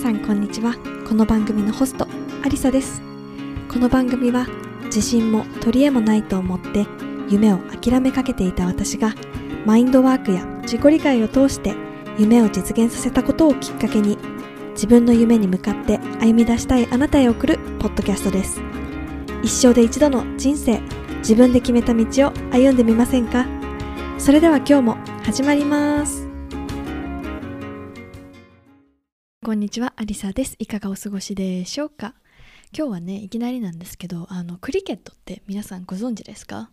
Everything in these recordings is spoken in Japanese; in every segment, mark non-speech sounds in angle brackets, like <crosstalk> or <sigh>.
さんこんにちは。この番組のホストアリサです。この番組は自信も取り柄もないと思って夢を諦めかけていた私がマインドワークや自己理解を通して夢を実現させたことをきっかけに自分の夢に向かって歩み出したいあなたへ送るポッドキャストです。一生で一度の人生自分で決めた道を歩んでみませんか？それでは今日も始まります。こんにちは、アリサです。いかがお過ごしでしょうか？今日はね、いきなりなんですけど、あの、クリケットって皆さんご存知ですか？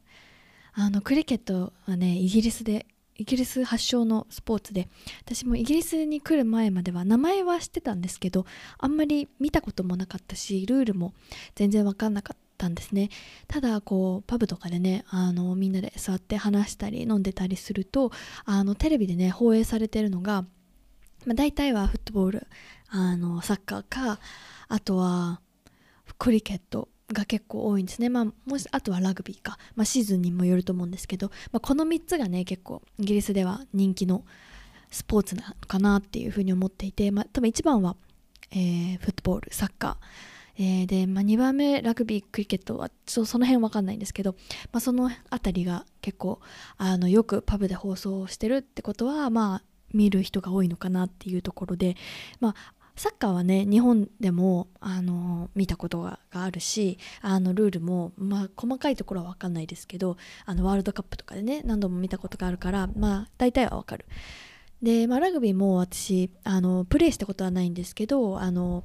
あの、クリケットはね、イギリスで、イギリス発祥のスポーツで、私もイギリスに来る前までは名前は知ってたんですけど、あんまり見たこともなかったし、ルールも全然わかんなかったんですね。ただこうパブとかでねあのみんなで座って話したり飲んでたりするとあのテレビでね放映されてるのがまあ、大体はフットボールあのサッカーかあとはクリケットが結構多いんですね、まあ、もしあとはラグビーか、まあ、シーズンにもよると思うんですけど、まあ、この3つがね結構イギリスでは人気のスポーツなのかなっていうふうに思っていて、まあ、多分一番は、えー、フットボールサッカー。えー、で、まあ、2番目ラグビークリケットはちょその辺わかんないんですけど、まあ、その辺りが結構あのよくパブで放送してるってことはまあ見る人が多いのかなっていうところで、まあ、サッカーはね日本でもあの見たことがあるしあのルールも、まあ、細かいところは分かんないですけどあのワールドカップとかでね何度も見たことがあるからまあ大体は分かる。で、まあ、ラグビーも私あのプレーしたことはないんですけどあの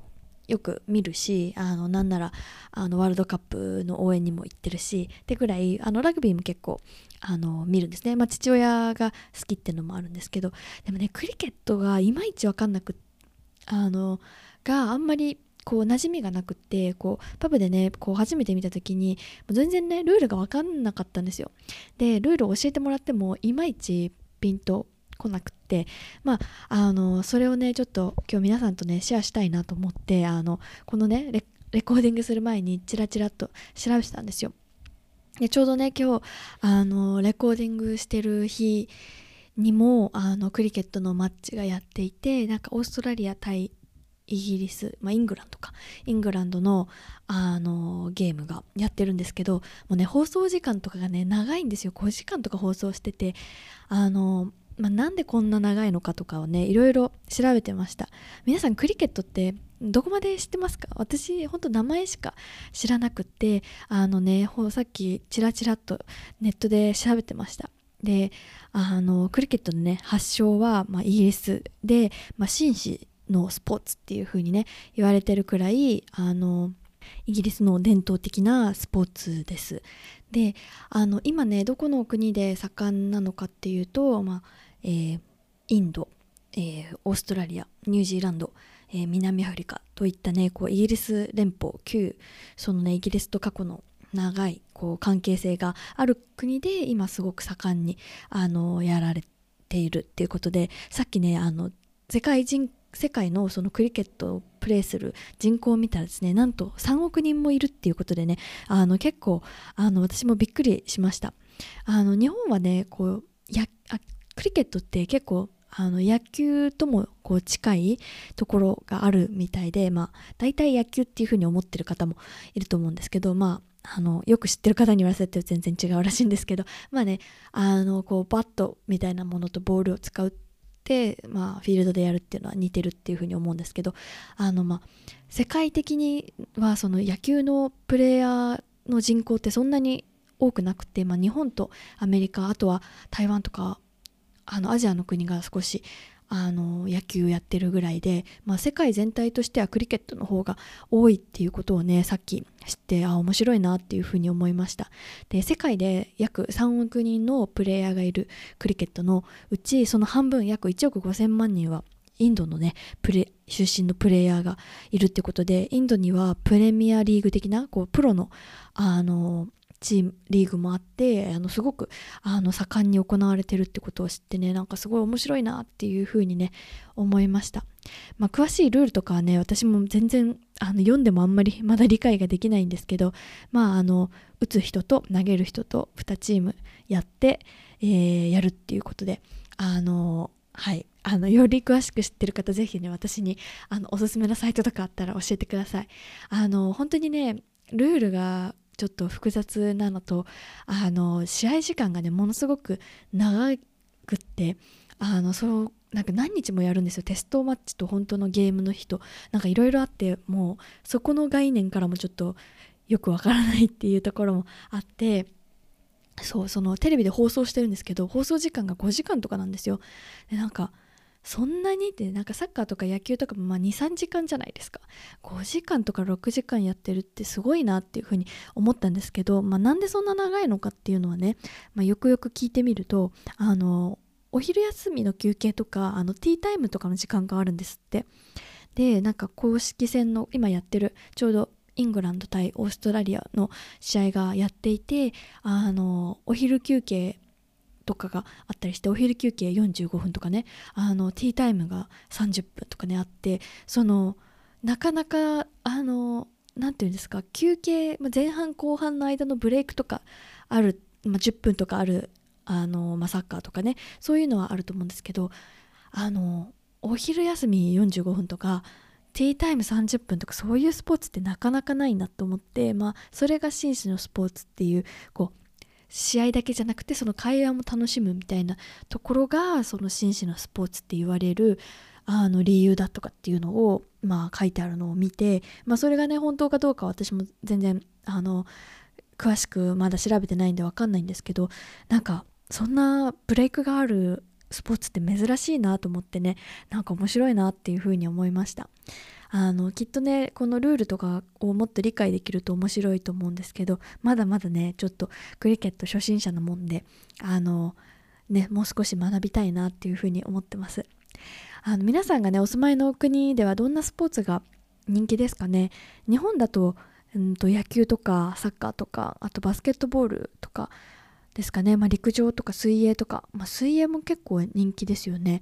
よく見るしあのなんならあのワールドカップの応援にも行ってるしってぐらいあのラグビーも結構あの見るんですね、まあ、父親が好きっていうのもあるんですけどでもねクリケットがいまいち分かんなくてあのがあんまりこう馴染みがなくってこうパブでねこう初めて見た時に全然ねルールが分かんなかったんですよ。でルールを教えてもらってもいまいちピンと来なくってまああのそれをねちょっと今日皆さんとねシェアしたいなと思ってあのこのねレレコーディングする前にチラチラっと調べてたんですよ。でちょうどね今日あのレコーディングしてる日にもあのクリケットのマッチがやっていてなんかオーストラリア対イギリス、まあ、イングランドか。イングランドのあのゲームがやってるんですけどもうね放送時間とかがね長いんですよ。5時間とか放送しててあのまあ、なんでこんな長いのかとかをねいろいろ調べてました。皆さんクリケットってどこまで知ってますか？私ほんと名前しか知らなくってあのねさっきチラチラっとネットで調べてました。であのクリケットのね発祥は、まあ、イギリス。で、まあ、紳士のスポーツっていう風にね言われてるくらいあのイギリスの伝統的なスポーツです。であの今ねどこの国で盛んなのかっていうと、まあえー、インド、えー、オーストラリアニュージーランド、えー、南アフリカといったねこうイギリス連邦旧そのねイギリスと過去の長いこう関係性がある国で今すごく盛んにあのやられているっていうことでさっきねあの世界人世界のそのクリケットをプレーする人口を見たらですねなんと3億人もいるっていうことでねあの結構あの私もびっくりしました。あの日本はねこうやあクリケットって結構あの野球ともこう近いところがあるみたいで、まあ、大体野球っていうふうに思ってる方もいると思うんですけど、まあ、あのよく知ってる方に言わせて全然違うらしいんですけどまあねあのこうバットみたいなものとボールを使うって、まあ、フィールドでやるっていうのは似てるっていうふうに思うんですけどあの、まあ、世界的にはその野球のプレイヤーの人口ってそんなに多くなくて、まあ、日本とアメリカあとは台湾とかあのアジアの国が少しあの野球をやってるぐらいで、まあ、世界全体としてはクリケットの方が多いっていうことをねさっき知ってあ面白いなっていうふうに思いました。で世界で約3億人のプレイヤーがいるクリケットのうちその半分約1億5000万人はインドのねプレ出身のプレイヤーがいるってことでインドにはプレミアリーグ的なこうプロのあのチームリーグもあってあのすごくあの盛んに行われてるってことを知ってねなんかすごい面白いなっていうふうにね思いました、まあ、詳しいルールとかはね私も全然あの読んでもあんまりまだ理解ができないんですけどまああの打つ人と投げる人と2チームやって、えー、やるっていうことであのはい。あのより詳しく知ってる方ぜひね私にあのおすすめのサイトとかあったら教えてください。あの本当にねルールがちょっと複雑なのとあの試合時間がねものすごく長くってあのそうなんか何日もやるんですよ。テストマッチと本当のゲームの日と。なんかいろいろあってもうそこの概念からもちょっとよくわからないっていうところもあってそうそのテレビで放送してるんですけど放送時間が5時間とかなんですよ。でなんかそんなにってなんかサッカーとか野球とかもまあ23時間じゃないですか。5時間とか6時間やってるってすごいなっていうふうに思ったんですけど、まあ、なんでそんな長いのかっていうのはね、まあ、よくよく聞いてみるとあのお昼休みの休憩とかあのティータイムとかの時間があるんですって。でなんか公式戦の今やってるちょうどイングランド対オーストラリアの試合がやっていてあのお昼休憩とかがあったりしてお昼休憩45分とかねあのティータイムが30分とかねあってそのなかなかあの何て言うんですか休憩前半後半の間のブレイクとかある、まあ、10分とかあるあの、まあ、サッカーとかねそういうのはあると思うんですけどあのお昼休み45分とかティータイム30分とかそういうスポーツってなかなかないなと思ってまあそれが紳士のスポーツっていうこう試合だけじゃなくてその会話も楽しむみたいなところがその紳士のスポーツって言われるあの理由だとかっていうのを、まあ、書いてあるのを見て、まあ、それがね本当かどうか私も全然あの詳しくまだ調べてないんで分かんないんですけどなんかそんなブレイクがあるスポーツって珍しいなと思ってねなんか面白いなっていうふうに思いました。あのきっとねこのルールとかをもっと理解できると面白いと思うんですけどまだまだねちょっとクリケット初心者なもんであのねもう少し学びたいなっていうふうに思ってます。あの皆さんがねお住まいの国ではどんなスポーツが人気ですかね？日本だと,、うんと野球とかサッカーとかあとバスケットボールとかですかね、まあ、陸上とか水泳とか、まあ、水泳も結構人気ですよね。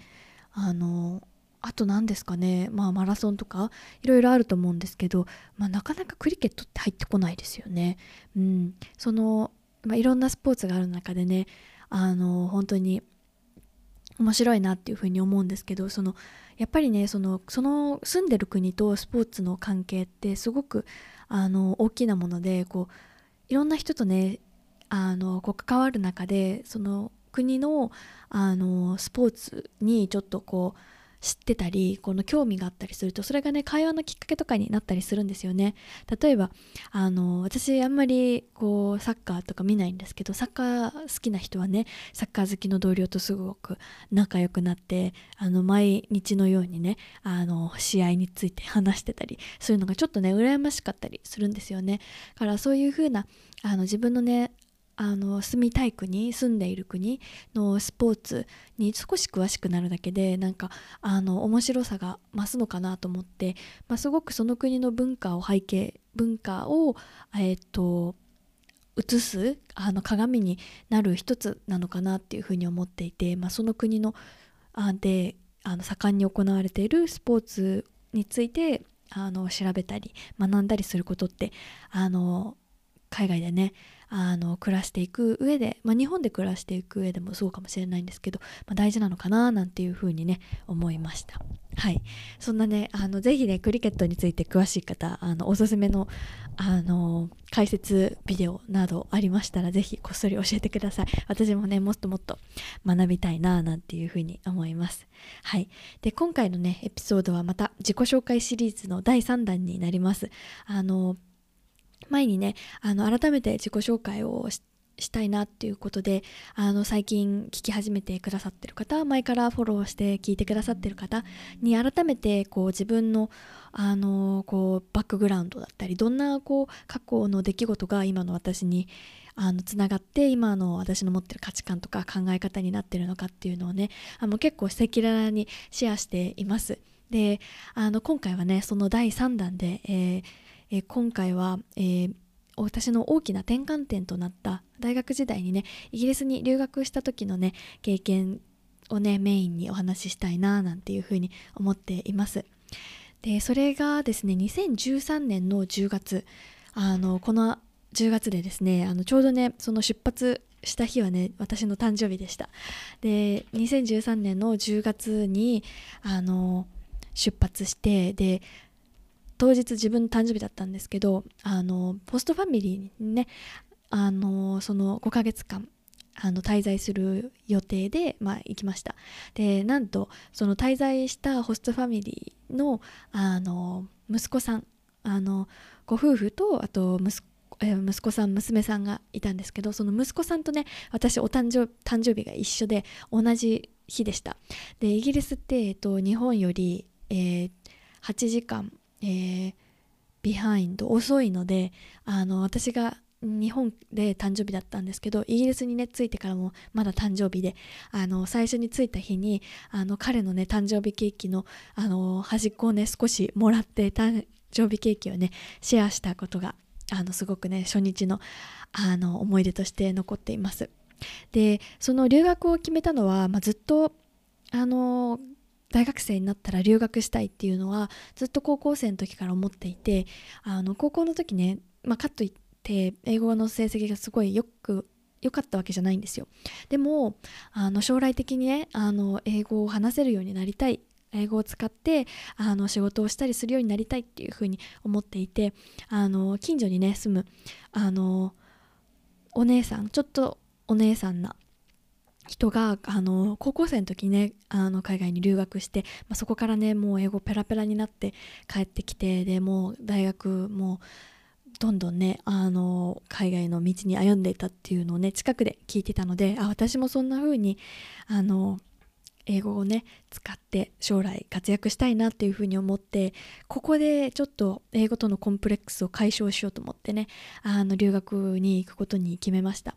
あのあと何ですかね、まあ、マラソンとかいろいろあると思うんですけど、まあ、なかなかクリケットって入ってこないですよね。うん、その、まあ、いろんなスポーツがある中でねあの本当に面白いなっていうふうに思うんですけどそのやっぱりねそのその住んでる国とスポーツの関係ってすごくあの大きなものでこういろんな人とねあのこう関わる中でその国のあのスポーツにちょっとこう知ってたりこの興味があったりするとそれがね会話のきっかけとかになったりするんですよね。例えばあの私あんまりこうサッカーとか見ないんですけどサッカー好きな人はねサッカー好きの同僚とすごく仲良くなってあの毎日のようにねあの試合について <laughs> 話してたりそういうのがちょっとね羨ましかったりするんですよね。だからそういう風なあの自分のねあの住みたい国住んでいる国のスポーツに少し詳しくなるだけでなんかあの面白さが増すのかなと思って、まあ、すごくその国の文化を背景文化をえっ、と映すあの鏡になる一つなのかなっていうふうに思っていて、まあ、その国のあであの盛んに行われているスポーツについてあの調べたり学んだりすることってあの海外でねあの暮らしていく上で、まあ、日本で暮らしていく上でもそうかもしれないんですけど、まあ、大事なのかななんていうふうにね思いました。はい、そんなねあのぜひねクリケットについて詳しい方あのおすすめのあの解説ビデオなどありましたらぜひこっそり教えてください。私もねもっともっと学びたいななんていうふうに思います。はい。で今回のねエピソードはまた自己紹介シリーズの第3弾になります。あの前にねあの改めて自己紹介をしたいなっていうことであの最近聞き始めてくださってる方前からフォローして聞いてくださってる方に改めてこう自分のあのこうバックグラウンドだったりどんなこう過去の出来事が今の私にあのつながって今の私の持ってる価値観とか考え方になってるのかっていうのをねあの結構赤裸々にシェアしています。であの今回はねその第3弾で、えーえー、今回は、えー、私の大きな転換点となった大学時代にねイギリスに留学した時のね経験をねメインにお話ししたいななんていうふうに思っています。でそれがですね2013年の10月あのこの10月でですねあのちょうどねその出発した日はね私の誕生日でした。で2013年の10月にあの出発してで当日自分の誕生日だったんですけどあのポストファミリーにねあのその5ヶ月間あの滞在する予定で、まあ、行きました。でなんとその滞在したホストファミリーのあの息子さんあのご夫婦とあと息息子さん娘さんがいたんですけどその息子さんとね私お誕生誕生日が一緒で同じ日でした。でイギリスって、えっと、日本より、えー、8時間、えー、ビハインド遅いのであの私が日本で誕生日だったんですけどイギリスにね着いてからもまだ誕生日であの最初に着いた日にあの彼のね誕生日ケーキのあの端っこをね少しもらって誕生日ケーキをねシェアしたことがあのすごくね初日のあの思い出として残っています。でその留学を決めたのは、まあ、ずっとあの大学生になったら留学したいっていうのはずっと高校生の時から思っていてあの高校の時ね、まあ、カットって英語の成績がすごいよく良かったわけじゃないんですよ。でもあの将来的にねあの英語を話せるようになりたい。英語を使ってあの仕事をしたりするようになりたいっていうふうに思っていてあの近所にね住むあのお姉さんちょっとお姉さんな人があの高校生の時ねあの海外に留学して、まあ、そこからねもう英語ペラペラになって帰ってきてでもう大学もうどんどんねあの海外の道に歩んでいたっていうのをね近くで聞いてたのであ私もそんな風にあの英語をね使って将来活躍したいなっていうふうに思ってここでちょっと英語とのコンプレックスを解消しようと思ってねあの留学に行くことに決めました。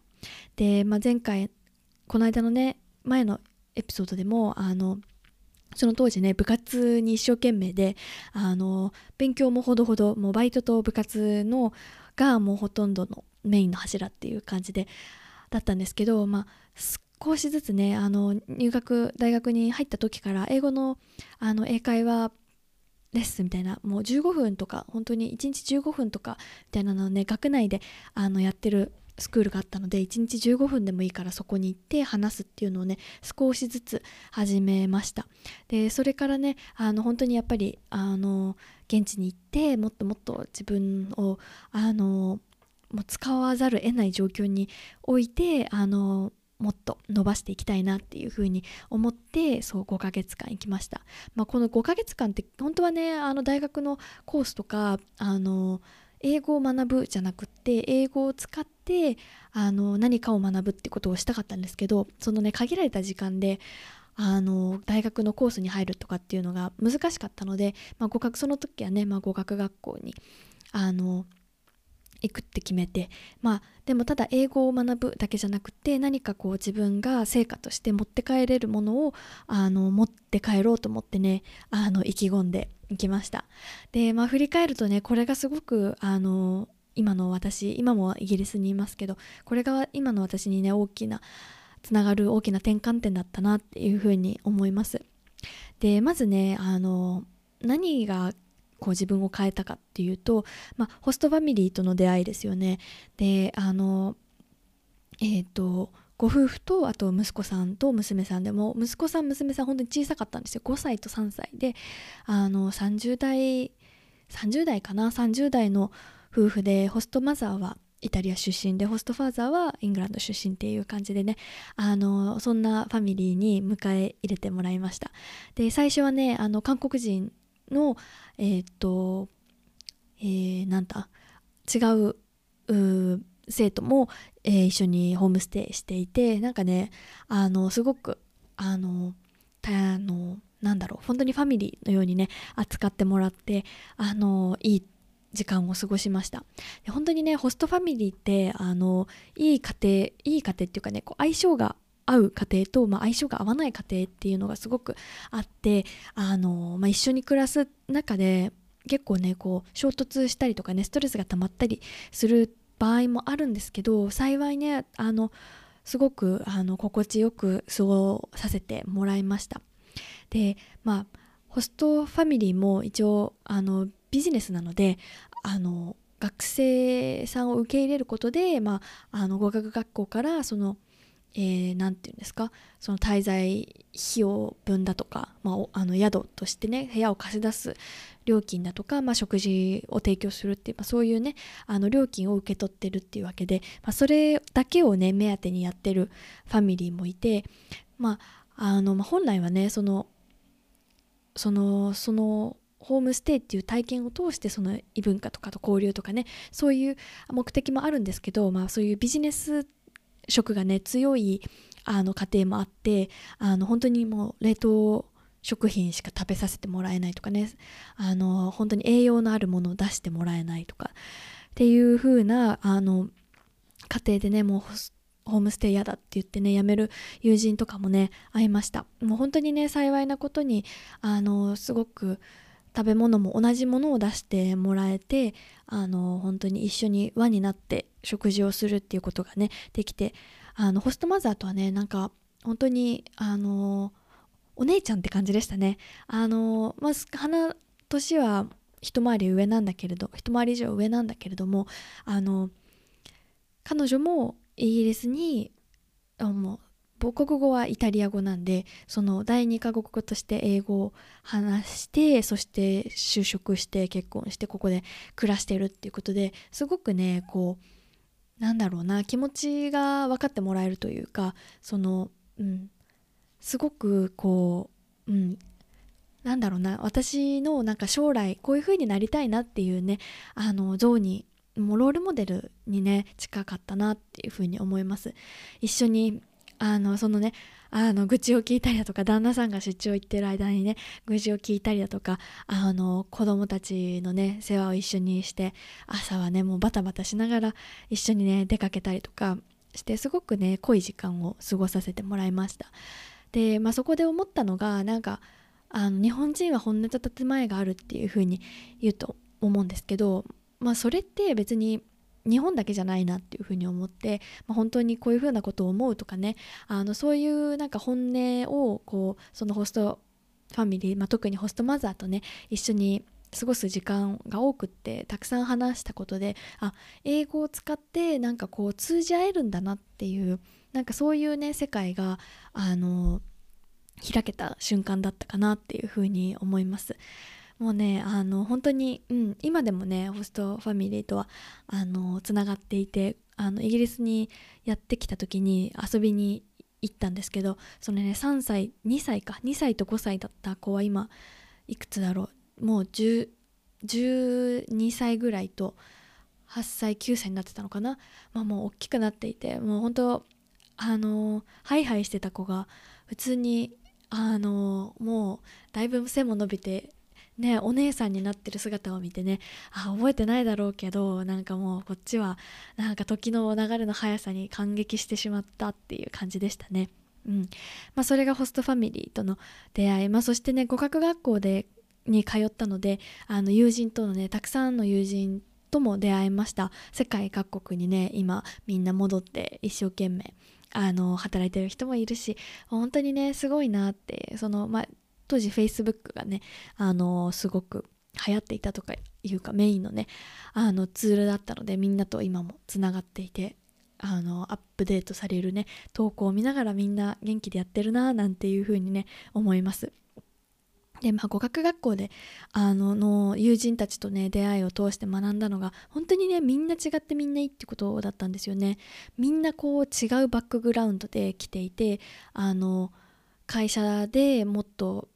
で、まあ、前回この間のね前のエピソードでもあのその当時ね部活に一生懸命であの勉強もほどほどもうバイトと部活のがもうほとんどのメインの柱っていう感じでだったんですけど、まあ、少しずつねあの入学大学に入った時から英語のあの英会話レッスンみたいなもう15分とか本当に1日15分とかみたいなのをね学内であのやってるスクールがあったので1日15分でもいいからそこに行って話すっていうのをね少しずつ始めました。でそれからねあの本当にやっぱりあの現地に行ってもっともっと自分をあのもう使わざるを得ない状況においてあのもっと伸ばしていきたいなっていうふうに思ってそう5ヶ月間行きました、まあ、この5ヶ月間って本当はねあの大学のコースとかあの英語を学ぶじゃなくって英語を使ってあの何かを学ぶってことをしたかったんですけどそのね限られた時間であの大学のコースに入るとかっていうのが難しかったので、まあ、語学その時はね、まあ、語学学校にあの行くって決めてまあでもただ英語を学ぶだけじゃなくて何かこう自分が成果として持って帰れるものをあの持って帰ろうと思ってねあの意気込んでいきました。でまあ振り返るとねこれがすごくあの今の私今もイギリスにいますけどこれが今の私にね大きなつながる大きな転換点だったなっていうふうに思います。でまずねあの何がこう自分を変えたかっていうと、まあ、ホストファミリーとの出会いですよね。であのえっ、ー、とご夫婦とあと息子さんと娘さんでも息子さん娘さん本当に小さかったんですよ。5歳と3歳であの30代30代かな？30代の夫婦でホストマザーはイタリア出身でホストファーザーはイングランド出身っていう感じでねあのそんなファミリーに迎え入れてもらいました。で最初はねあの韓国人のえっ、と、えー、なんだ違う生徒も、えー、一緒にホームステイしていてなんかねあのすごくあのあのなんだろう本当にファミリーのようにね扱ってもらってあのいい時間を過ごしました。本当にねホストファミリーってあのいい家庭いい家庭っていうかねこう相性が合う家庭と、まあ、相性が合わない家庭っていうのがすごくあってあの、まあ、一緒に暮らす中で結構ねこう衝突したりとかねストレスが溜まったりする場合もあるんですけど幸いねあのすごくあの心地よく過ごさせてもらいました。でまあホストファミリーも一応あのビジネスなのであの学生さんを受け入れることで、まあ、あの語学学校からその、えー、て言うんですか？その滞在費用分だとか、まあ、あの宿としてね部屋を貸し出す料金だとか、まあ、食事を提供するっていう、まあ、そういうねあの料金を受け取ってるっていうわけで、まあ、それだけをね目当てにやってるファミリーもいて、まああのま、本来はねそのそのそのホームステイっていう体験を通してその異文化とかと交流とかねそういう目的もあるんですけど、まあ、そういうビジネス色がね強いあの家庭もあってあの本当にもう冷凍食品しか食べさせてもらえないとかね。あの本当に栄養のあるものを出してもらえないとか。っていう風なあな家庭でねもうホームステイ嫌だって言ってね辞める友人とかもね会いました。もう本当にね幸いなことにあのすごく食べ物も同じものを出してもらえてあの本当に一緒に輪になって食事をするっていうことがねできてあのホストマザーとはねなんか本当にあのお姉ちゃんって感じでしたね。あのまず花年は一回り上なんだけれど一回り以上上なんだけれどもあの彼女もイギリスにもう母国語はイタリア語なんでその第二カ国語として英語を話してそして就職して結婚してここで暮らしてるっていうことですごくねこうなんだろうな気持ちが分かってもらえるというかそのうんすごくこううんなんだろうな私のなんか将来こういう風になりたいなっていうねあの像にもうロールモデルにね近かったなっていう風に思います。一緒にあのそのねあの愚痴を聞いたりだとか旦那さんが出張行ってる間にね愚痴を聞いたりだとかあの子供たちのね世話を一緒にして朝はねもうバタバタしながら一緒にね出かけたりとかしてすごくね濃い時間を過ごさせてもらいました。で、まあ、そこで思ったのがなんかあの日本人は本音と建前があるっていう風に言うと思うんですけど、まあ、それって別に日本だけじゃないなっていうふうに思って、まあ、本当にこういうふうなことを思うとかねあのそういうなんか本音をこうそのホストファミリー、まあ、特にホストマザーとね一緒に過ごす時間が多くってたくさん話したことであ英語を使ってなんかこう通じ合えるんだなっていうなんかそういうね世界があの開けた瞬間だったかなっていうふうに思います。もうねあの本当に、うん、今でもねホストファミリーとはあのつながっていてあのイギリスにやってきた時に遊びに行ったんですけどそのね3歳2歳か2歳と5歳だった子は今いくつだろうもう12歳ぐらいと8歳9歳になってたのかな、まあ、もう大きくなっていてもう本当あのハイハイしてた子が普通にあのもうだいぶ背も伸びてねお姉さんになってる姿を見てねあ覚えてないだろうけどなんかもうこっちはなんか時の流れの速さに感激してしまったっていう感じでしたね。うん。まあ、それがホストファミリーとの出会い、まあ、そしてね語学学校でに通ったのであの友人とのねたくさんの友人とも出会いました。世界各国にね今みんな戻って一生懸命あの働いてる人もいるし本当にねすごいなってその、まあ、当時 Facebook がねあのすごく流行っていたとかいうかメインのねあのツールだったのでみんなと今もつながっていてあのアップデートされるね投稿を見ながらみんな元気でやってるななんていう風にね思います。でまあ語学学校であのの友人たちとね出会いを通して学んだのが本当にねみんな違ってみんないいってことだったんですよね。みんなこう違うバックグラウンドで来ていてあの会社でもっと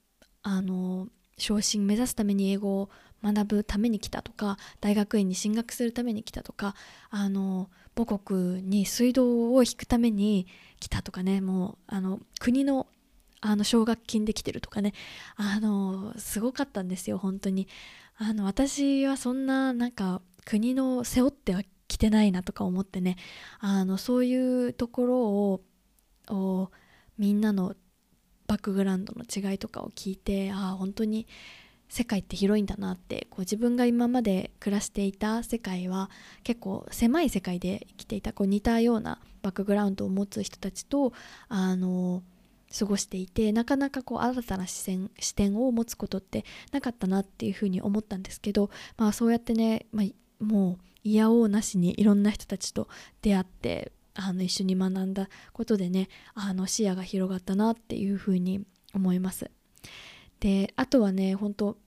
あの昇進目指すために英語を学ぶために来たとか大学院に進学するために来たとかあの母国に水道を引くために来たとかねもうあの国のあの奨学金で来てるとかねあのすごかったんですよ本当に。あの私はそんななんか国の背負っては来てないなとか思ってねあのそういうところをみんなのバックグラウンドの違いとかを聞いてああ本当に世界って広いんだなってこう自分が今まで暮らしていた世界は結構狭い世界で生きていたこう似たようなバックグラウンドを持つ人たちとあの過ごしていてなかなかこう新たな視線視点を持つことってなかったなっていうふうに思ったんですけど、まあ、そうやってね、まあ、もう嫌おうなしにいろんな人たちと出会ってあの一緒に学んだことでねあの視野が広がったなっていうふうに思います。であとはね本当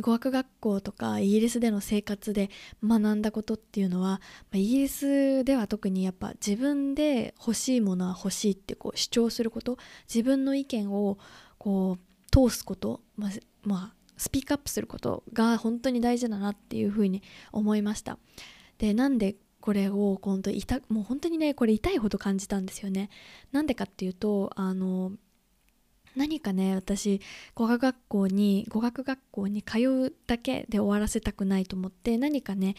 語学学校とかイギリスでの生活で学んだことっていうのはイギリスでは特にやっぱ自分で欲しいものは欲しいってこう主張すること自分の意見をこう通すこと、まあ、まあ、スピークアップすることが本当に大事だなっていうふうに思いましたでなんでこれを今度痛もう本当にねこれ痛いほど感じたんですよね。なんでかっていうとあの何かね私語学学校に語学学校に通うだけで終わらせたくないと思って何かね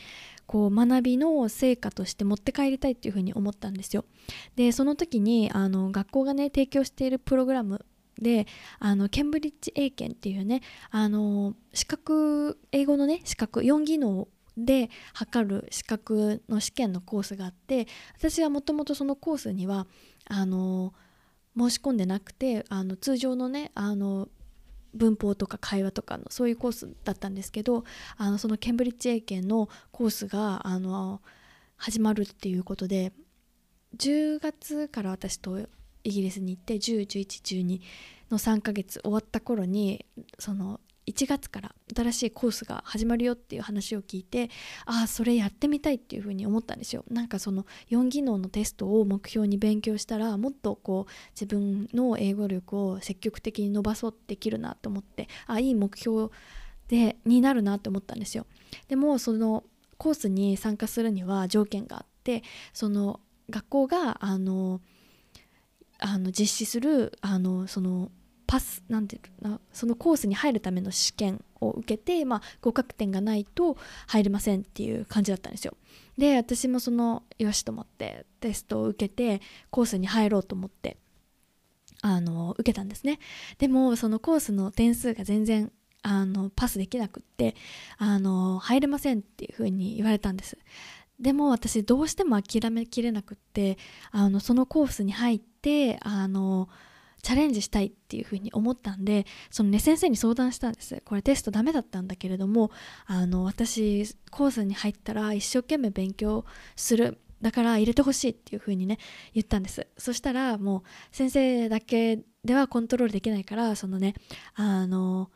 こう学びの成果として持って帰りたいっていうふうに思ったんですよ。でその時にあの学校がね提供しているプログラムであのケンブリッジ英検っていうねあの資格英語のね資格4技能で測る資格の試験のコースがあって私はもともとそのコースにはあの申し込んでなくてあの通常のねあの文法とか会話とかのそういうコースだったんですけどあのそのケンブリッジ英検のコースがあの始まるっていうことで10月から私とイギリスに行って101112の3ヶ月終わった頃にその1月から新しいコースが始まるよっていう話を聞いてああそれやってみたいっていうふうに思ったんですよ。なんかその4技能のテストを目標に勉強したらもっとこう自分の英語力を積極的に伸ばそうできるなと思ってあいい目標でになるなって思ったんですよ。でもそのコースに参加するには条件があってその学校があのあの実施するあのそのパスなんていうのそのコースに入るための試験を受けて、まあ、合格点がないと入れませんっていう感じだったんですよ。で私もそのよしと思ってテストを受けてコースに入ろうと思ってあの受けたんですね。でもそのコースの点数が全然あのパスできなくってあの入れませんっていう風に言われたんです。でも私どうしても諦めきれなくってあのそのコースに入ってあのチャレンジしたいっていうふうに思ったんでそのね先生に相談したんです。これテストダメだったんだけれどもあの私コースに入ったら一生懸命勉強する。だから入れてほしいっていう風にね言ったんです。そしたらもう先生だけではコントロールできないからそのねあの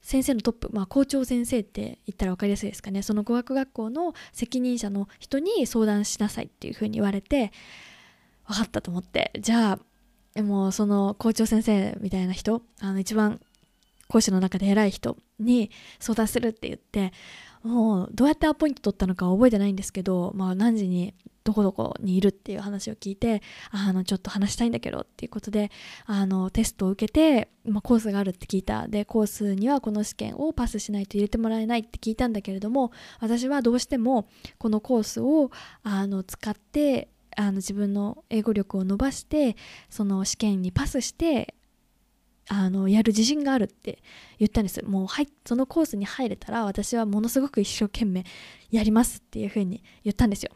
先生のトップ、まあ、校長先生って言ったら分かりやすいですかね。その語学学校の責任者の人に相談しなさいっていう風に言われて分かったと思って。じゃあでもその校長先生みたいな人あの一番講師の中で偉い人に相談するって言ってもうどうやってアポイント取ったのか覚えてないんですけど、まあ、何時にどこどこにいるっていう話を聞いてあのちょっと話したいんだけどっていうことであのテストを受けて、まあ、コースがあるって聞いた。でコースにはこの試験をパスしないと入れてもらえないって聞いたんだけれども私はどうしてもこのコースをあの使ってあの自分の英語力を伸ばしてその試験にパスしてあのやる自信があるって言ったんです。もうはいそのコースに入れたら私はものすごく一生懸命やりますっていうふうに言ったんですよ。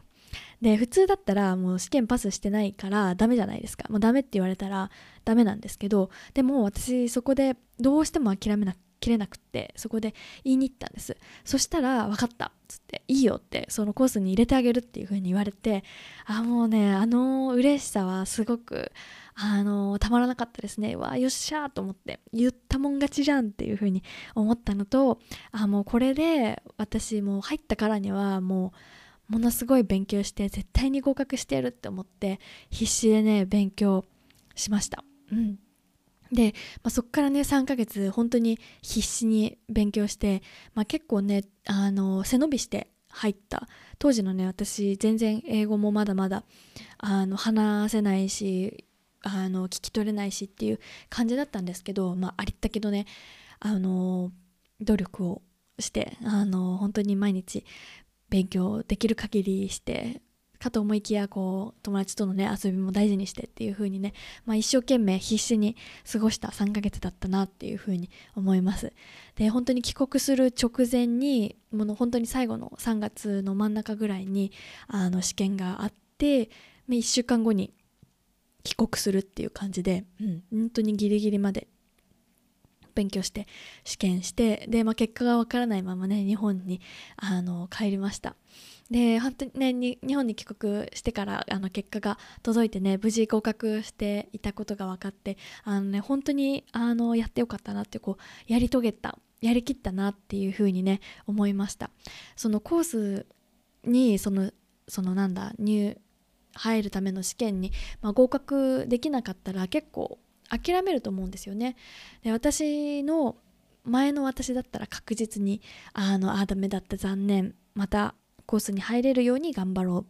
で普通だったらもう試験パスしてないからダメじゃないですか。もうダメって言われたらダメなんですけどでも私そこでどうしても諦めな切れなくってそこで言いに行ったんです。そしたら「分かった」っつって「いいよ」ってそのコースに入れてあげるっていう風に言われてあもうねあの嬉しさはすごくあのたまらなかったですね。わあよっしゃーと思って言ったもん勝ちじゃんっていう風に思ったのとあもうこれで私もう入ったからにはもうものすごい勉強して絶対に合格してやるって思って必死でね勉強しました。うん。で、まあ、そこからね3ヶ月本当に必死に勉強して、まあ、結構ねあの背伸びして入った。当時のね私全然英語もまだまだあの話せないしあの聞き取れないしっていう感じだったんですけど、まあ、ありったけどねあの努力をしてあの本当に毎日勉強できる限りしてかと思いきやこう友達とのね遊びも大事にしてっていう風にね、まあ、一生懸命必死に過ごした3ヶ月だったなっていう風に思います。で本当に帰国する直前にもの本当に最後の3月の真ん中ぐらいにあの試験があって1週間後に帰国するっていう感じで、うん、本当にギリギリまで勉強して試験してで、まあ、結果がわからないままね日本にあの帰りました。で本当にねに日本に帰国してからあの結果が届いてね無事合格していたことが分かってあのね本当にあのやってよかったなってこうやり遂げたやりきったなっていうふうにね思いました。そのコースにそのそのなんだ入入るための試験に、まあ、合格できなかったら結構諦めると思うんですよね。で私の前の私だったら確実にあのあダメだった残念。またコースに入れるように頑張ろうっ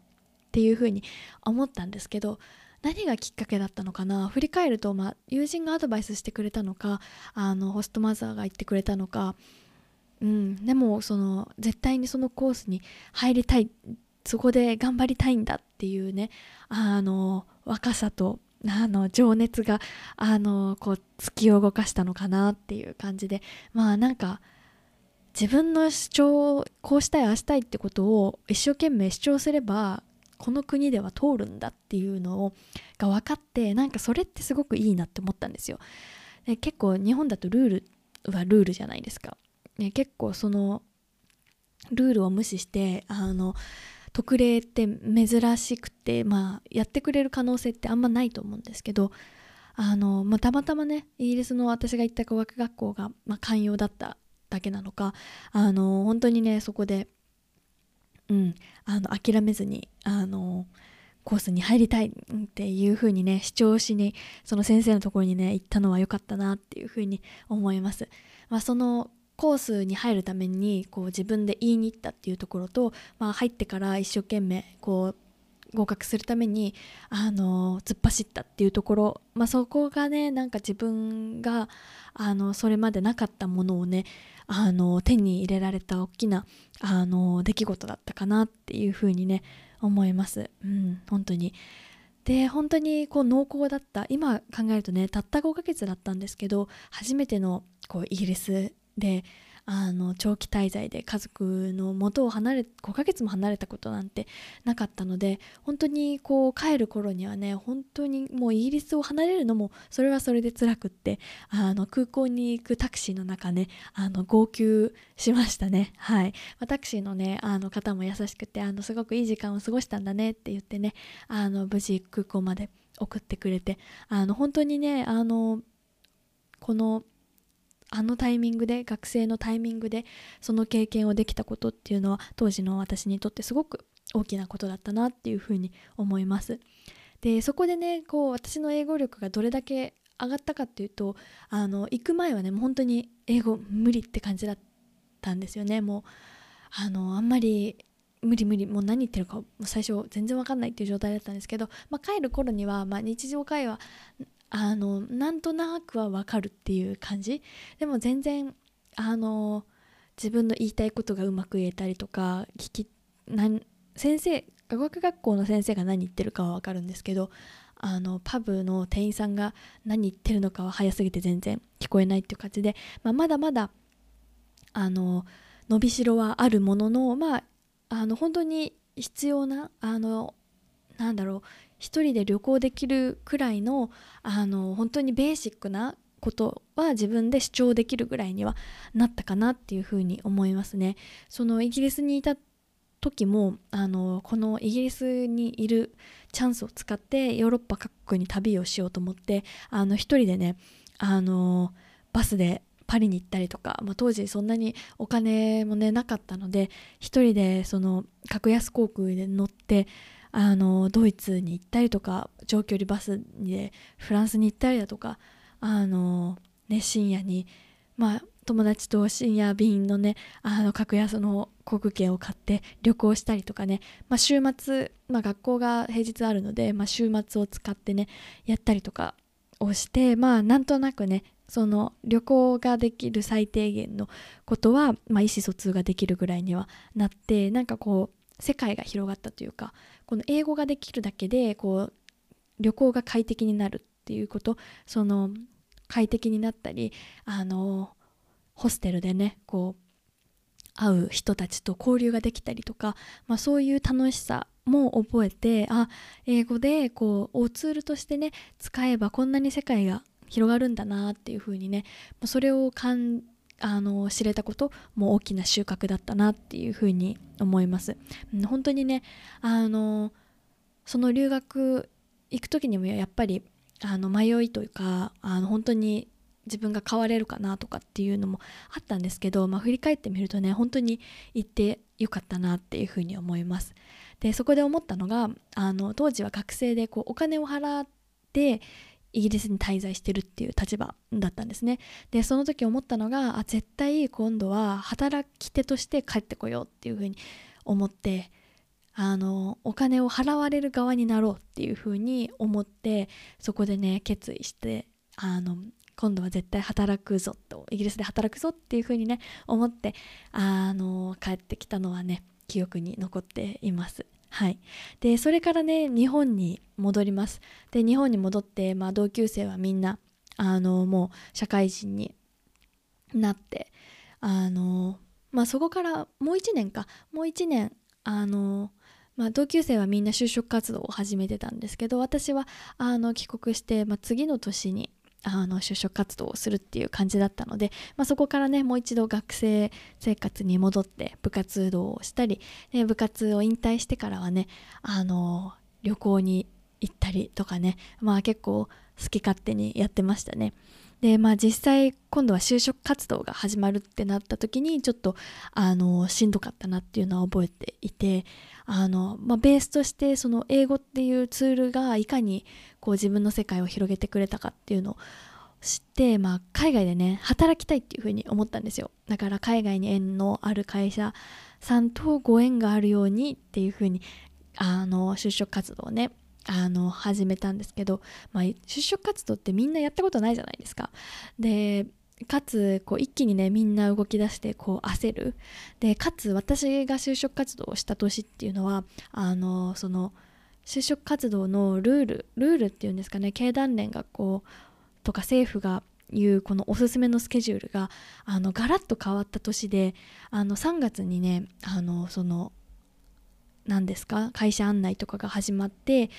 ていうふうに思ったんですけど何がきっかけだったのかな？振り返ると、まあ、友人がアドバイスしてくれたのかあのホストマザーが言ってくれたのか、うん、でもその絶対にそのコースに入りたいそこで頑張りたいんだっていうねあの若さとあの情熱があのこう突き動かしたのかなっていう感じでまあなんか自分の主張をこうしたいああしたいってことを一生懸命主張すればこの国では通るんだっていうのをが分かってなんかそれってすごくいいなって思ったんですよ。で結構日本だとルールはルールじゃないですか。ね、結構そのルールを無視してあの特例って珍しくて、まあ、やってくれる可能性ってあんまないと思うんですけどあの、まあ、たまたまねイギリスの私が行った語学学校が、まあ、寛容だっただけなのかあの本当にねそこで、うん、あの諦めずにあのコースに入りたいっていう風にね主張しにその先生のところにね行ったのは良かったなっていう風に思います。まあ、そのコースに入るためにこう自分で言いに行ったっていうところと、まあ、入ってから一生懸命こう合格するためにあの突っ走ったっていうところ、まあ、そこがねなんか自分があのそれまでなかったものをねあの手に入れられた大きなあの出来事だったかなっていうふうにね思います。うん、本当に。で本当にこう濃厚だった。今考えるとねたった5ヶ月だったんですけど初めてのこうイギリスであの長期滞在で家族の元を離れ5ヶ月も離れたことなんてなかったので本当にこう帰る頃にはね本当にもうイギリスを離れるのもそれはそれで辛くってあの空港に行くタクシーの中ねあの号泣しましたね。はい、まあ、タクシーのねあの方も優しくてあのすごくいい時間を過ごしたんだねって言ってねあの無事空港まで送ってくれてあの本当にねあのこのあのタイミングで学生のタイミングでその経験をできたことっていうのは当時の私にとってすごく大きなことだったなっていうふうに思います。でそこでねこう私の英語力がどれだけ上がったかっていうとあの行く前はねもう本当に英語無理って感じだったんですよね。もうあのあんまり無理無理もう何言ってるか最初全然わかんないっていう状態だったんですけど、まあ、帰る頃には、まあ、日常会話あのなんとなくはわかるっていう感じ。でも全然あの自分の言いたいことがうまく言えたりとか聞きなん先生語学学校の先生が何言ってるかはわかるんですけどあのパブの店員さんが何言ってるのかは早すぎて全然聞こえないっていう感じで、まあ、まだまだあの伸びしろはあるもののまああの本当に必要なあのなんだろう一人で旅行できるくらいのあの本当にベーシックなことは自分で主張できるぐらいにはなったかなっていうふうに思いますね。そのイギリスにいた時もあのこのイギリスにいるチャンスを使ってヨーロッパ各国に旅をしようと思ってあの一人でねあのバスでパリに行ったりとか、まあ、当時そんなにお金もねなかったので一人でその格安航空で乗ってあのドイツに行ったりとか長距離バスでフランスに行ったりだとかあの、ね、深夜に、まあ、友達と深夜便のねあの格安の航空券を買って旅行したりとかね、まあ、週末、まあ、学校が平日あるので、まあ、週末を使ってねやったりとかをしてまあなんとなくねその旅行ができる最低限のことは、まあ、意思疎通ができるぐらいにはなってなんかこう世界が広がったというかこの英語ができるだけでこう旅行が快適になるっていうことその快適になったりあのホステルでねこう会う人たちと交流ができたりとか、まあ、そういう楽しさも覚えてあ英語でこうツールとしてね使えばこんなに世界が広がるんだなっていうふうにねまそれを感あの知れたことも大きな収穫だったなっていうふうに思います。本当にねあのその留学行く時にもやっぱりあの迷いというかあの本当に自分が変われるかなとかっていうのもあったんですけど、まあ、振り返ってみるとね本当に行ってよかったなっていうふうに思います。でそこで思ったのがあの当時は学生でこうお金を払ってイギリスに滞在してるっていう立場だったんですねでその時思ったのがあ絶対今度は働き手として帰ってこようっていうふうに思ってあのお金を払われる側になろうっていうふうに思ってそこでね決意してあの今度は絶対働くぞとイギリスで働くぞっていうふうにね思ってあの帰ってきたのはね記憶に残っています。はい、でそれからね日本に戻ります。で日本に戻って、まあ、同級生はみんなあのもう社会人になってあの、まあ、そこからもう1年か。もう1年あの、まあ、同級生はみんな就職活動を始めてたんですけど私はあの帰国して、まあ、次の年にあの就職活動をするっていう感じだったので、まあ、そこからねもう一度学生生活に戻って部活動をしたり、ね、部活を引退してからはねあの旅行に行ったりとかねまあ結構好き勝手にやってましたね。でまあ実際今度は就職活動が始まるってなった時にちょっとあのしんどかったなっていうのは覚えていてあの、まあ、ベースとしてその英語っていうツールがいかにこう自分の世界を広げてくれたかっていうのを知って、まあ、海外でね働きたいっていうふうに思ったんですよ。だから海外に縁のある会社さんとご縁があるようにっていうふうにあの就職活動をねあの始めたんですけど、まあ、就職活動ってみんなやったことないじゃないですか。でかつこう一気にねみんな動き出してこう焦るでかつ私が就職活動をした年っていうのはあのその就職活動のルールルールっていうんですかね経団連がこうとか政府がいうこのおすすめのスケジュールがあのガラッと変わった年であの3月にねあのその何ですか？会社案内とかが始まって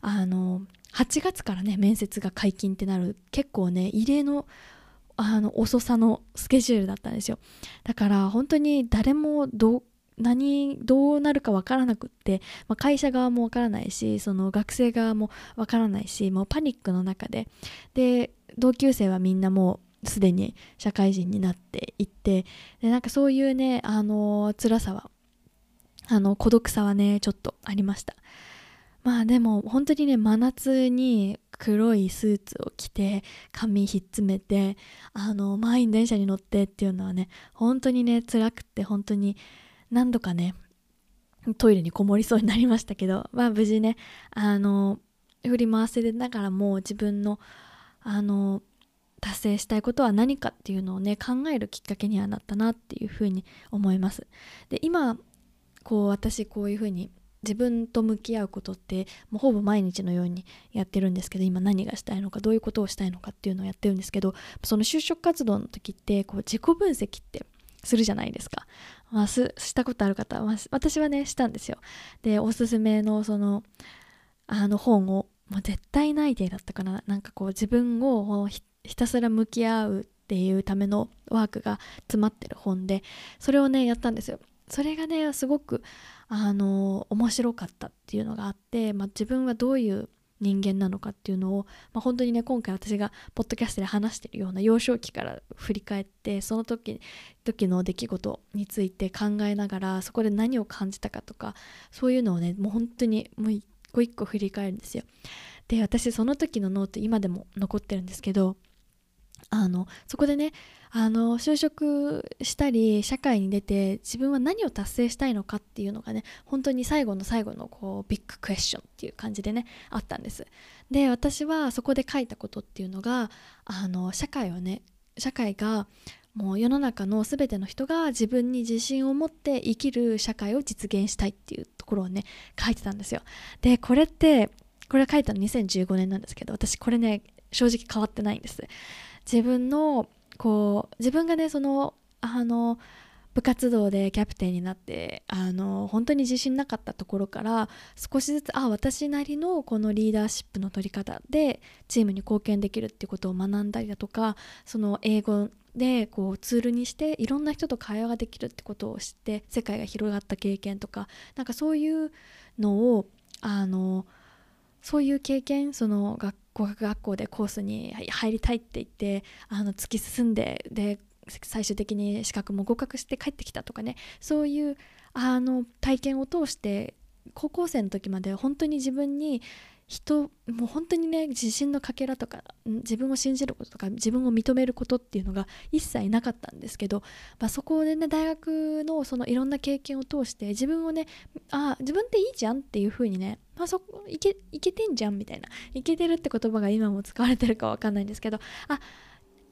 あの8月からね面接が解禁ってなる結構ね異例のあの遅さのスケジュールだったんですよ。だから本当に誰もど何どうなるかわからなくって、まあ、会社側もわからないしその学生側もわからないしもうパニックの中で。で同級生はみんなもうすでに社会人になっていってでなんかそういうねあの辛さはあの孤独さはねちょっとありました。まあでも本当にね真夏に黒いスーツを着て髪ひっつめてあの満員電車に乗ってっていうのはね本当にね辛くて本当に何度かねトイレにこもりそうになりましたけどまあ無事ねあの振り回せながらも自分のあの達成したいことは何かっていうのをね考えるきっかけにはなったなっていうふうに思います。で今こう私こういうふうに自分と向き合うことってもうほぼ毎日のようにやってるんですけど今何がしたいのかどういうことをしたいのかっていうのをやってるんですけどその就職活動の時ってこう自己分析ってするじゃないですか、まあ、したことある方、まあ、私はねしたんですよ。でおすすめのそのあの本をもう絶対内定だったかな。なんかこう自分をひたすら向き合うっていうためのワークが詰まってる本でそれをねやったんですよ。それがねすごくあの面白かったっていうのがあって、まあ、自分はどういう人間なのかっていうのを、まあ、本当にね今回私がポッドキャストで話してるような幼少期から振り返ってその時時の出来事について考えながらそこで何を感じたかとかそういうのをねもう本当にもう一個一個振り返るんですよ。で私その時のノート今でも残ってるんですけどあのそこでねあの就職したり社会に出て自分は何を達成したいのかっていうのがね本当に最後の最後のこうビッグクエスチョンっていう感じでねあったんです。で私はそこで書いたことっていうのがあの社会をね社会がもう世の中の全ての人が自分に自信を持って生きる社会を実現したいっていうところをね書いてたんですよ。でこれってこれ書いたの2015年なんですけど私これね正直変わってないんです。自分のこう自分がねそのあの部活動でキャプテンになってあの本当に自信なかったところから少しずつあ私なりのこのリーダーシップの取り方でチームに貢献できるっていうことを学んだりだとかその英語でこうツールにしていろんな人と会話ができるってことを知って世界が広がった経験とかなんかそういうのをあのそういう経験その学語学学校でコースに入りたいって言ってあの突き進んでで最終的に資格も合格して帰ってきたとかね。そういうあの体験を通して高校生の時まで本当に自分に人もう本当にね自信のかけらとか自分を信じることとか自分を認めることっていうのが一切なかったんですけど、まあ、そこでね大学のそのいろんな経験を通して自分をねああ自分っていいじゃんっていうふうにね、まあ、そこいけいけてんじゃんみたいないけてるって言葉が今も使われてるかわかんないんですけどあ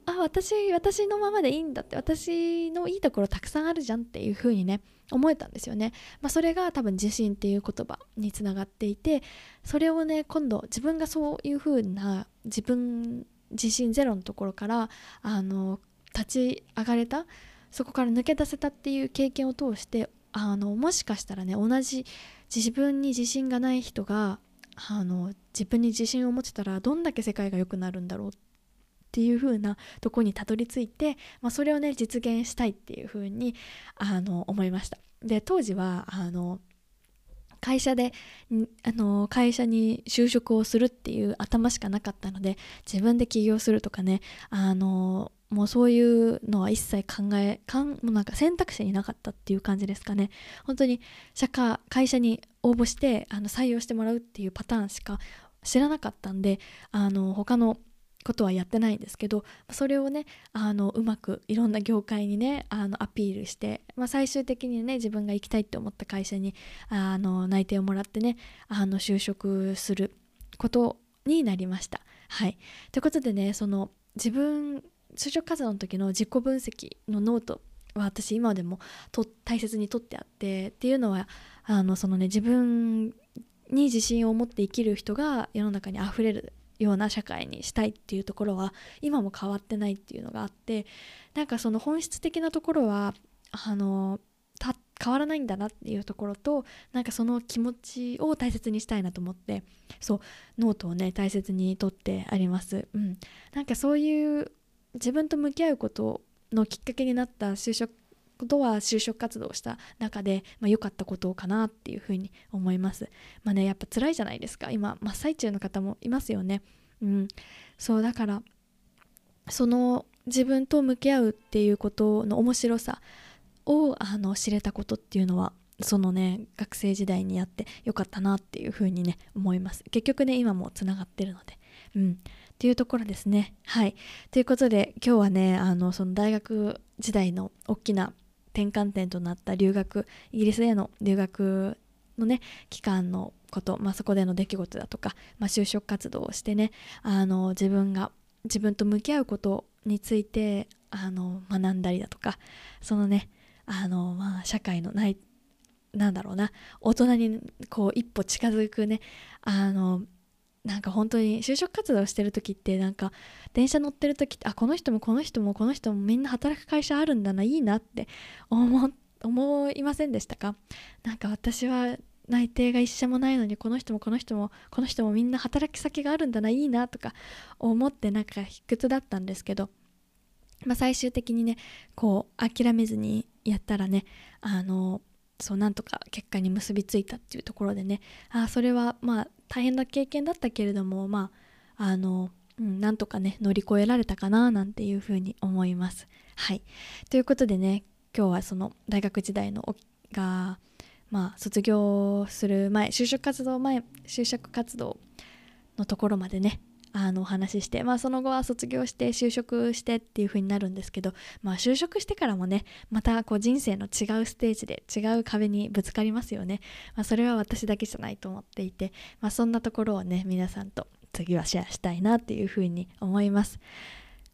あ私私のままでいいんだって私のいいところたくさんあるじゃんっていう風にね思えたんですよね、まあ、それが多分自信っていう言葉につながっていてそれをね今度自分がそういう風な自分自信ゼロのところからあの立ち上がれたそこから抜け出せたっていう経験を通してあのもしかしたらね同じ自分に自信がない人があの自分に自信を持てたらどんだけ世界が良くなるんだろうってっていう風なとこにたどり着いて、まあ、それをね実現したいっていう風にあに思いました。で当時はあの会社であの会社に就職をするっていう頭しかなかったので自分で起業するとかねあのもうそういうのは一切考えかんもうなんか選択肢になかったっていう感じですかね。本当に社会会社に応募してあの採用してもらうっていうパターンしか知らなかったんであの他のことはやってないんですけどそれをねあのうまくいろんな業界にねあのアピールして、まあ、最終的にね自分が行きたいって思った会社にあの内定をもらってねあの就職することになりました。はい、ということでねその自分就職活動の時の自己分析のノートは私今でもと大切にとってあってっていうのはあのそのね自分に自信を持って生きる人が世の中にあふれるような社会にしたいっていうところは今も変わってないっていうのがあってなんかその本質的なところはあの変わらないんだなっていうところとなんかその気持ちを大切にしたいなと思ってそうノートをね大切にとってあります、うん、なんかそういう自分と向き合うことのきっかけになった就職ことは就職活動をした中で良、まあ、かったことかなっていうふうに思います。まあねやっぱ辛いじゃないですか。今真っ最中の方もいますよね。うん、そうだからその自分と向き合うっていうことの面白さをあの知れたことっていうのはそのね学生時代にやってよかったなっていうふうにね思います。結局ね今もつながってるので。うん。っていうところですね。はい。ということで今日はねあのその大学時代の大きな転換点となった留学イギリスへの留学のね期間のこと、まあ、そこでの出来事だとか、まあ、就職活動をしてねあの自分が自分と向き合うことについてあの学んだりだとかそのねあの、まあ、社会のないなんだろうな大人にこう一歩近づくねあのなんか本当に就職活動してる時ってなんか電車乗ってる時ってあこの人もこの人もこの人もみんな働く会社あるんだないいなって思 <laughs> 思いませんでしたか？なんか私は内定が一社もないのにこの人もこの人もこの人もみんな働き先があるんだないいなとか思ってなんか卑屈だったんですけど、まあ、最終的にねこう諦めずにやったらねあのそうなんとか結果に結びついたっていうところでねあそれはまあ大変な経験だったけれどもまああの、うん、なんとかね乗り越えられたかななんていうふうに思います。はいということでね今日はその大学時代のがまあ卒業する前就職活動前就職活動のところまでねあのお話しして、まあ、その後は卒業して就職してっていう風になるんですけど、まあ、就職してからもねまたこう人生の違うステージで違う壁にぶつかりますよね、まあ、それは私だけじゃないと思っていて、まあ、そんなところをね皆さんと次はシェアしたいなっていう風に思います。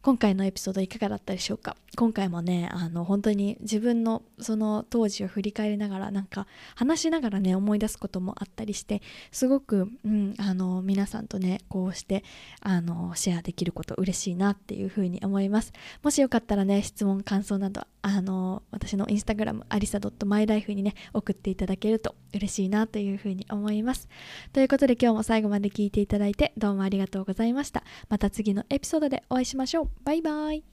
今回のエピソードいかがだったでしょうか？今回もねあの本当に自分のその当時を振り返りながらなんか話しながらね思い出すこともあったりしてすごく、うん、あの皆さんとねこうしてあのシェアできること嬉しいなっていうふうに思います。もしよかったらね質問感想などあの私のインスタグラムありさ .mylife にね送っていただけると嬉しいなというふうに思います。ということで今日も最後まで聞いていただいてどうもありがとうございました。また次のエピソードでお会いしましょう。バイバイ。